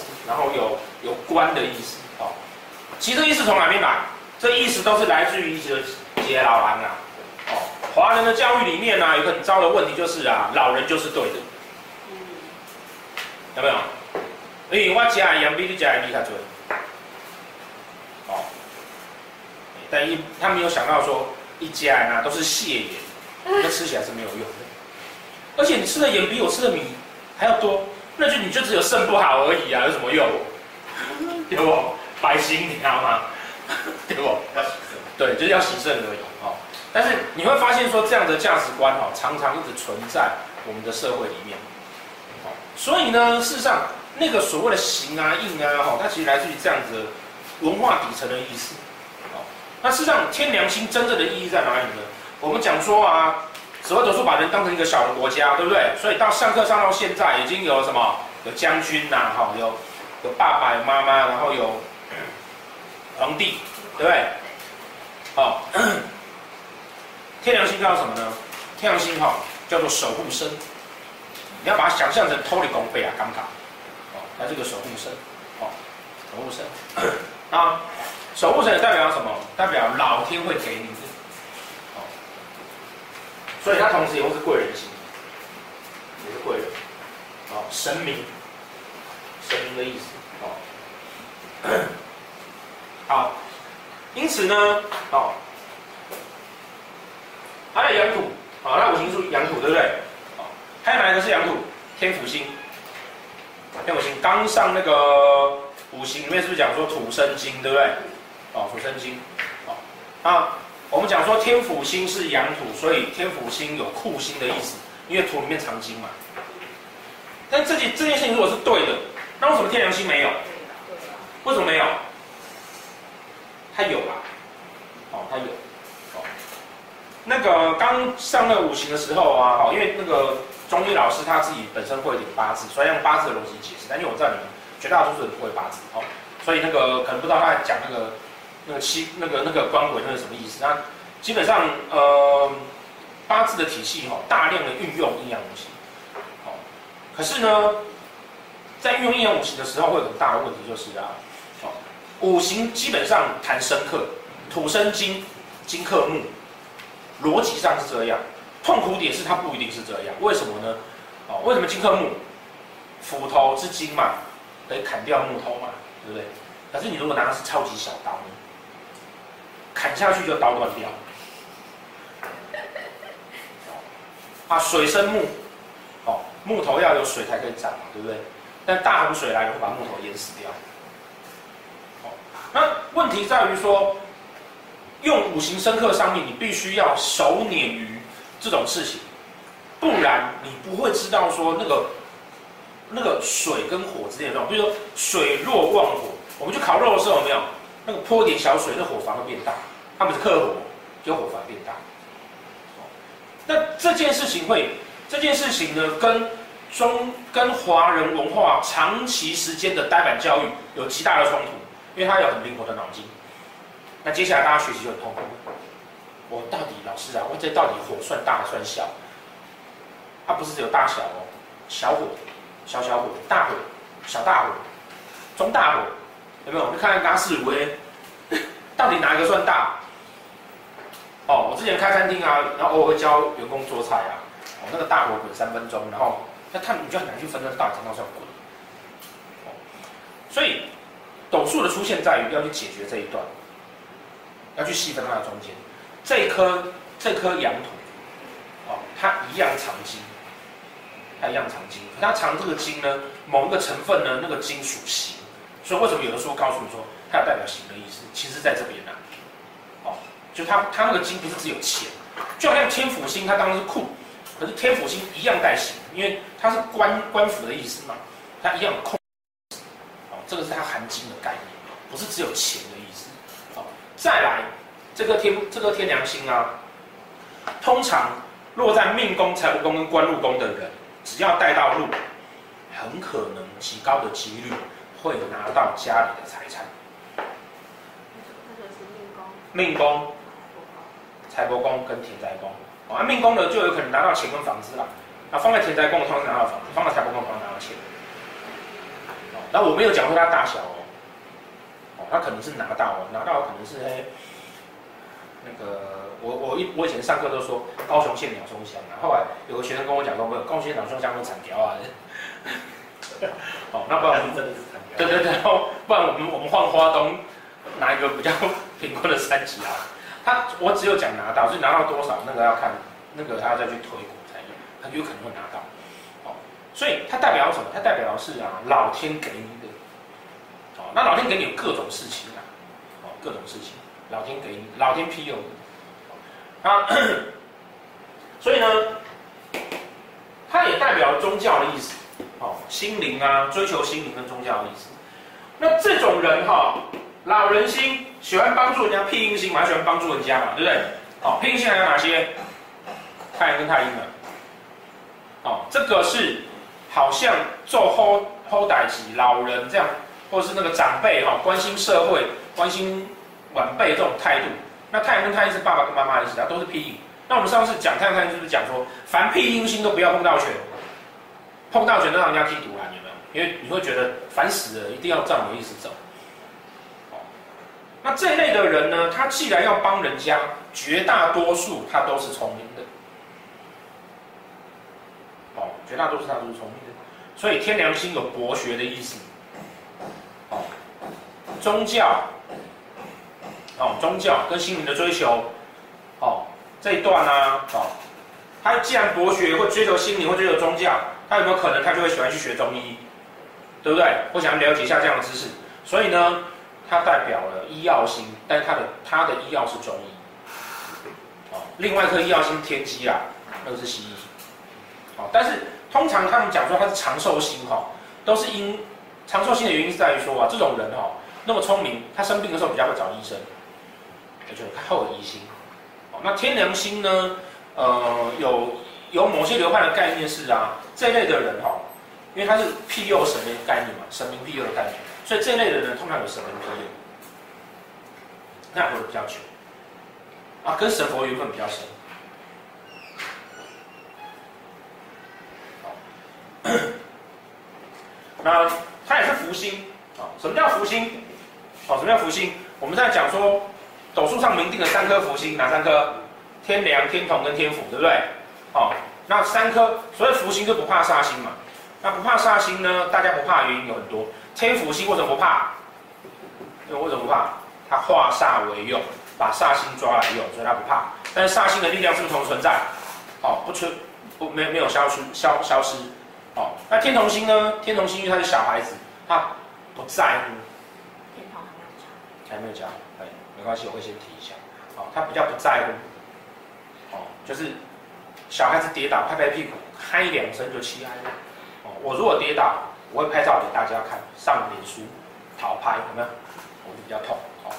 思，然后有有关的意思，哦，其实这意思从哪边来？这意思都是来自于一些杰老兰啊，哦，华人的教育里面呢、啊，有个很糟的问题就是啊，老人就是对的，有没有？因为我家的盐比你家的米较多，哦，但一他没有想到说一家人啊都是蟹盐，那吃起来是没有用的，而且你吃的盐比我吃的米还要多，那就你就只有肾不好而已啊，有什么用？对不？白心你知道吗？对不？要洗肾，对，就是要洗肾而已哦。但是你会发现说这样的价值观哦，常常一直存在我们的社会里面，所以呢，事实上。那个所谓的形啊、印啊，哈，它其实来自于这样子文化底层的意思，那事实上天良心真正的意义在哪里呢？我们讲说啊，紫微斗数把人当成一个小的国家，对不对？所以到上课上到现在，已经有什么？有将军呐，哈，有有爸爸、有妈妈，然后有皇帝，对不对？好，天梁星叫什么呢？天梁星哈叫做守护神，你要把它想象成托里公费啊，刚刚。那这个守护神，哦，守护神，啊，守护神代表什么？代表老天会给你，所以它同时也会是贵人星，也是贵人，哦，神明，神明的意思，哦，好，因此呢，哦，还有阳土，好，那五行属阳土，对不对？哦，还有哪一个是阳土？天府星。天府星。刚上那个五行里面是不是讲说土生金，对不对？哦，土生金。哦，啊，我们讲说天府星是阳土，所以天府星有库星的意思，因为土里面藏金嘛。但这件这件事情如果是对的，那为什么天梁星没有？为什么没有？它有啊。哦，它有。哦，那个刚上那个五行的时候啊，哦，因为那个。中医老师他自己本身会一点八字，所以用八字的逻辑解释。但因为我知道你们绝大多数人不会八字哦，所以那个可能不知道他在讲那个那个七那个那个官鬼那是什么意思。那基本上呃八字的体系哈，大量的运用阴阳五行，好，可是呢，在运用阴阳五行的时候，会有很大的问题，就是啊，五行基本上谈生克，土生金，金克木，逻辑上是这样。痛苦点是它不一定是这样，为什么呢？哦，为什么金克木？斧头之金嘛，得砍掉木头嘛，对不对？可是你如果拿的是超级小刀，砍下去就刀断掉。啊，水生木，哦，木头要有水才可以长嘛，对不对？但大洪水来了会把木头淹死掉。哦，那问题在于说，用五行生克上面，你必须要手捻于。这种事情，不然你不会知道说那个那个水跟火之间的状况。比如说水弱旺火，我们去烤肉的时候有没有那个泼点小水，那火反而变大。他们是克火，就火反而变大。那这件事情会，这件事情呢，跟中跟华人文化长期时间的呆板教育有极大的冲突，因为它有很灵活的脑筋。那接下来大家学习就很痛苦。我到底老师啊，我这到底火算大算小？它不是只有大小哦，小火、小小火、大火、小大火、中大火，有没有？我们看看刚四五 A，到底哪一个算大？哦，我之前开餐厅啊，然后偶尔会教员工做菜啊，哦，那个大火滚三分钟，然后那他你就很难去分那到底怎样算滚。哦，所以斗数的出现在于要去解决这一段，要去细分它的中间。这颗这颗阳土，哦，它一样藏金，它一样藏金，它藏这个金呢，某一个成分呢，那个金属形，所以为什么有的书告诉你说它有代表行的意思？其实在这边呢、啊，哦，就它它那个金不是只有钱，就好像天府星，它当然是库，可是天府星一样带行，因为它是官官府的意思嘛，它一样控，哦，这个是它含金的概念，不是只有钱的意思，哦，再来。这个天这个天梁星啊，通常落在命宫、财帛宫跟官禄宫的人，只要带到禄，很可能极高的几率会拿到家里的财产。命宫、财帛宫跟田宅宫，啊，命宫的就有可能拿到钱跟房子啦。啊，放在田宅宫的通常拿到房子，放在财帛宫通常拿到钱。那我没有讲说它大小哦，哦，他可能是拿到，拿到可能是哎，那个我我一我以前上课都说高雄县鸟松乡啊，后来有个学生跟我讲说没有，高雄县鸟松乡都产条啊。哦，那不然我们真的是。对对对，不然我们我们换花东拿一个比较贫困的三级啊。他我只有讲拿到，所以拿到多少那个要看，那个他要再去推广才有，他有可能会拿到。哦所以它代表什么？它代表是啊，老天给你的，哦，那老天给你有各种事情啊，哦，各种事情，老天给你，老天庇佑你，啊，所以呢，它也代表宗教的意思，哦，心灵啊，追求心灵跟宗教的意思。那这种人哈，老人心，喜欢帮助人家，庇荫心蛮喜欢帮助人家嘛，对不对？哦，庇荫心还有哪些？太阳跟太阴了，哦，这个是。好像做后后代级老人这样，或是那个长辈哈，关心社会、关心晚辈这种态度。那太阳跟太阴是爸爸跟妈妈的意思，它都是庇荫。那我们上次讲太阳太阴是不是讲说，凡庇荫星都不要碰到权，碰到权都让人家踢赌啊？有没有？因为你会觉得烦死了，一定要照你的意思走。那这一类的人呢，他既然要帮人家，绝大多数他都是聪明的。哦绝大多数他都是聪明的，所以天良心有博学的意思。哦，宗教，哦，宗教跟心灵的追求，哦，这一段呢、啊，哦，他既然博学，会追求心灵，会追求宗教，他有没有可能他就会喜欢去学中医，对不对？我想要了解一下这样的知识。所以呢，它代表了医药星，但是它的它的医药是中医。哦，另外一颗医药星天机啊，那个是西医。哦，但是。通常他们讲说他是长寿星哈，都是因长寿星的原因是在于说啊，这种人哈那么聪明，他生病的时候比较会找医生，也就是他厚德心。那天梁星呢，呃，有有某些流派的概念是啊，这一类的人哈，因为他是庇佑神的概念嘛，神明庇佑的概念，所以这一类的人通常有神明庇佑，那活得比较久，啊，跟神佛缘分比较深。那他也是福星啊？什么叫福星？好，什么叫福星？我们在讲说斗数上明定的三颗福星，哪三颗？天梁、天同跟天府，对不对？哦，那三颗所谓福星就不怕煞星嘛。那不怕煞星呢？大家不怕的原因有很多。天府星为什么不怕？因为为什么不怕？它化煞为用，把煞星抓来用，所以它不怕。但是煞星的力量是不是同存在？哦，不存，不没没有消失消消失。哦，那天同星呢？天同星因为他是小孩子，他不在乎。天同还没有讲。还没有讲，哎，没关系，我会先提一下。哦，他比较不在乎。哦，就是小孩子跌倒，拍拍屁股，嗨两声就起来了。哦，我如果跌倒，我会拍照给大家看，上脸书讨拍，有没有？我就比较痛。哦，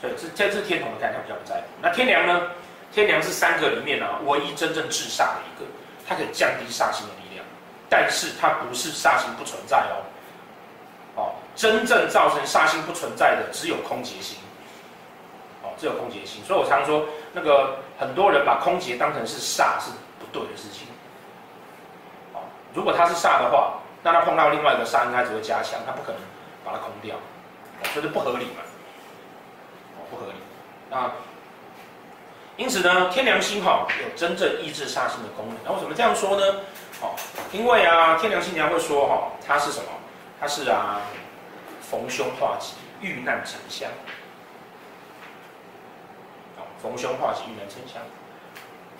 所以这这是天同的概念，他比较不在乎。那天梁呢？天梁是三个里面啊，唯一真正制煞的一个，它可以降低煞星的力量。但是它不是煞星不存在哦，哦，真正造成煞星不存在的只有空劫星，哦，只有空劫星。所以我常说，那个很多人把空劫当成是煞是对的事情，哦，如果它是煞的话，那它碰到另外一个煞，应该只会加强，它不可能把它空掉，哦，所以不合理嘛，哦，不合理。那因此呢，天梁星哈有真正抑制煞星的功能。那为什么这样说呢？哦，因为啊，天梁星娘会说哈、哦，它是什么？它是啊，逢凶化吉，遇难成祥。逢凶化吉，遇难成祥。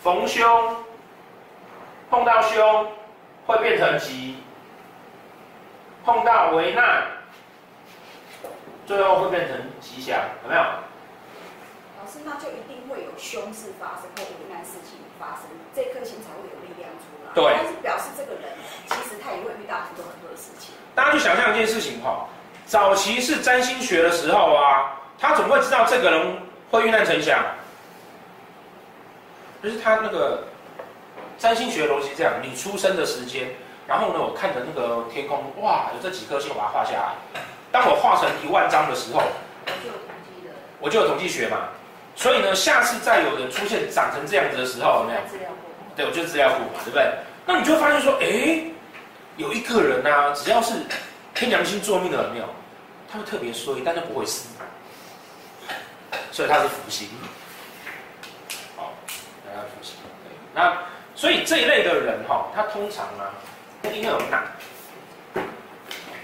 逢凶碰到凶会变成吉，碰到危难最后会变成吉祥，有没有？老师，那就一定会有凶事发生或危难事情发生，这颗星才会有力量出来。对，但是表示这个人其实他也会遇到很多很多的事情。大家去想象一件事情哈，早期是占星学的时候啊，他怎么会知道这个人会遇难成祥？就是他那个占星学的逻辑这样，你出生的时间，然后呢，我看着那个天空，哇，有这几颗星，我把它画下来。当我画成一万张的时候，我就有统计学嘛。所以呢，下次再有人出现长成这样子的时候，有没有？对，我就是资料库嘛，对不对？那你就会发现说，哎，有一个人啊，只要是天良星坐命的有没有，他会特别衰，但是不会死，所以他是福星。好，大家福星。那所以这一类的人哈，他通常啊，一定要有难，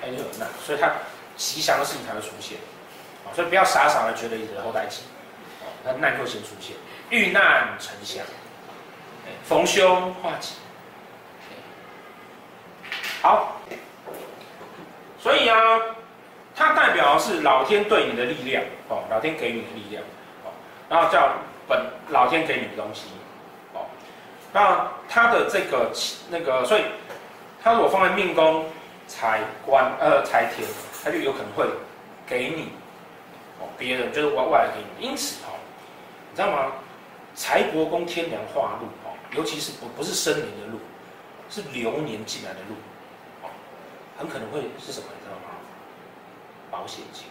一定有难，所以他吉祥的事情才会出现。所以不要傻傻的觉得你的后代吉，那难会先出现，遇难成祥。逢凶化吉，好，所以啊，它代表的是老天对你的力量。哦，老天给你的力量。哦，然后叫本老天给你的东西，那他的这个那个，所以他如果放在命宫财官呃财田，他就有可能会给你哦，别人就是外外来给你，因此哦，你知道吗？财帛宫天梁化禄。尤其是不不是生年的禄，是流年进来的禄，哦，很可能会是什么，你知道吗？保险金，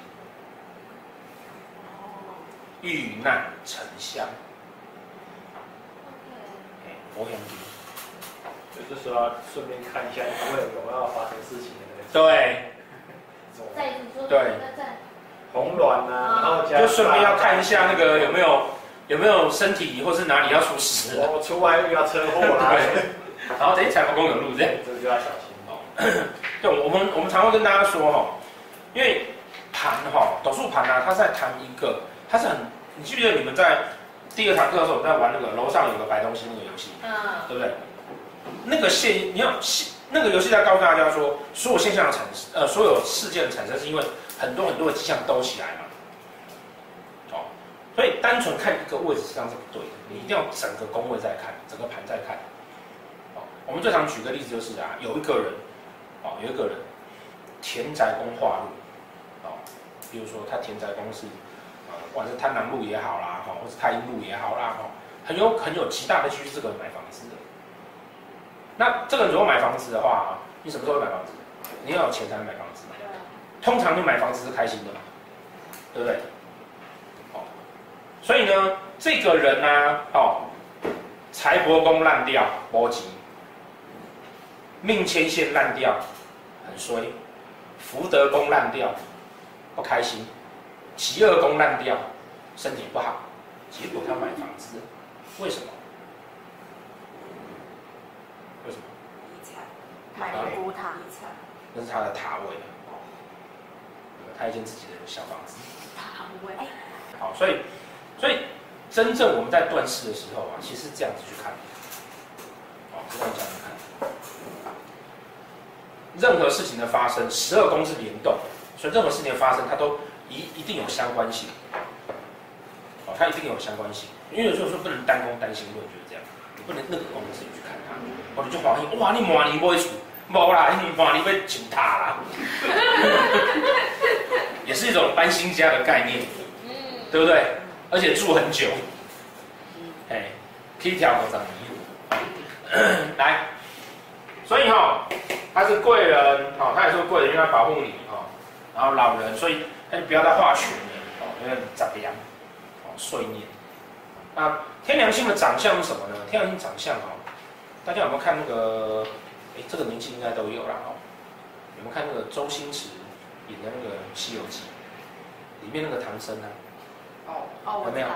遇难成祥，哎，保险金，所以这时候要顺便看一下，因为有要发生事情的那个。对。再说。对。红卵啊，然后就顺便要看一下那个有没有。有没有身体或是哪里要出事？我出外遇要车祸啦，然后等财帛宫有路这样，这就要小心哦。对，我们我们常会跟大家说哈，因为盘哈斗数盘啊，它是在谈一个，它是很，你记不记得你们在第二堂课的时候，我们在玩那个楼上有个白东西那个游戏，嗯，对不对？那个现你要现那个游戏在告诉大家说，所有现象的产生，呃，所有事件的产生是因为很多很多的迹象都起来嘛。哦所以单纯看一个位置实际上是不对的，你一定要整个宫位在看，整个盘在看。哦，我们最常举个例子就是啊，有一个人，哦，有一个人，田宅宫化禄，哦，比如说他田宅宫是，啊，不管是贪狼路也好啦，哈，或是太阴路也好啦，哈，很有很有极大的几率是这个人买房子的。那这个人如果买房子的话，你什么时候会买房子？你要有钱才能买房子。通常你买房子是开心的嘛，对不对？所以呢，这个人呢、啊，哦，财帛宫烂掉，波及；命迁线烂掉，很衰；福德宫烂掉，不开心；疾厄宫烂掉，身体不好。结果他买房子，为什么？为什么？遗产，买了古塔遗产，那是他的塔位。他一间自己的小房子。塔位。好，所以。所以，真正我们在断事的时候啊，其实是这样子去看，哦，这样去看。任何事情的发生，十二宫是联动，所以任何事情的发生，它都一一定有相关性，哦，它一定有相关性。因为有时候说不能单攻单行论，就是这样，你不能那个宫自己去看它，哦，你就怀疑，哇，你满年不会出，没啦，你满年被请塔啦，也是一种搬新家的概念，嗯，对不对？而且住很久，哎，可以调多少年？来，所以哈，他是贵人，哈，他也是贵人，因为他保护你，哈，然后老人，所以那就不要再化学了，哦，因为长阳，哦，碎念。那天梁星的长相是什么呢？天梁星长相哦，大家有没有看那个？哎，这个年纪应该都有了哦。有没有看那个周星驰演的那个《西游记》里面那个唐僧啊？哦哦，有没有？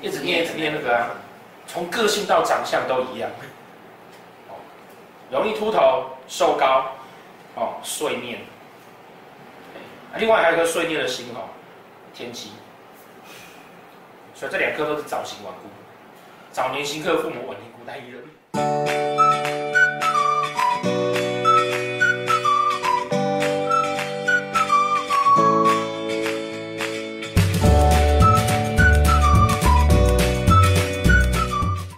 一直念一直念那个啊，从个性到长相都一样。哦，容易秃头、瘦高，哦，碎念。另外还有一颗碎裂的星哦，天机。所以这两颗都是早型顽固，早年行克父母，晚年孤单一人。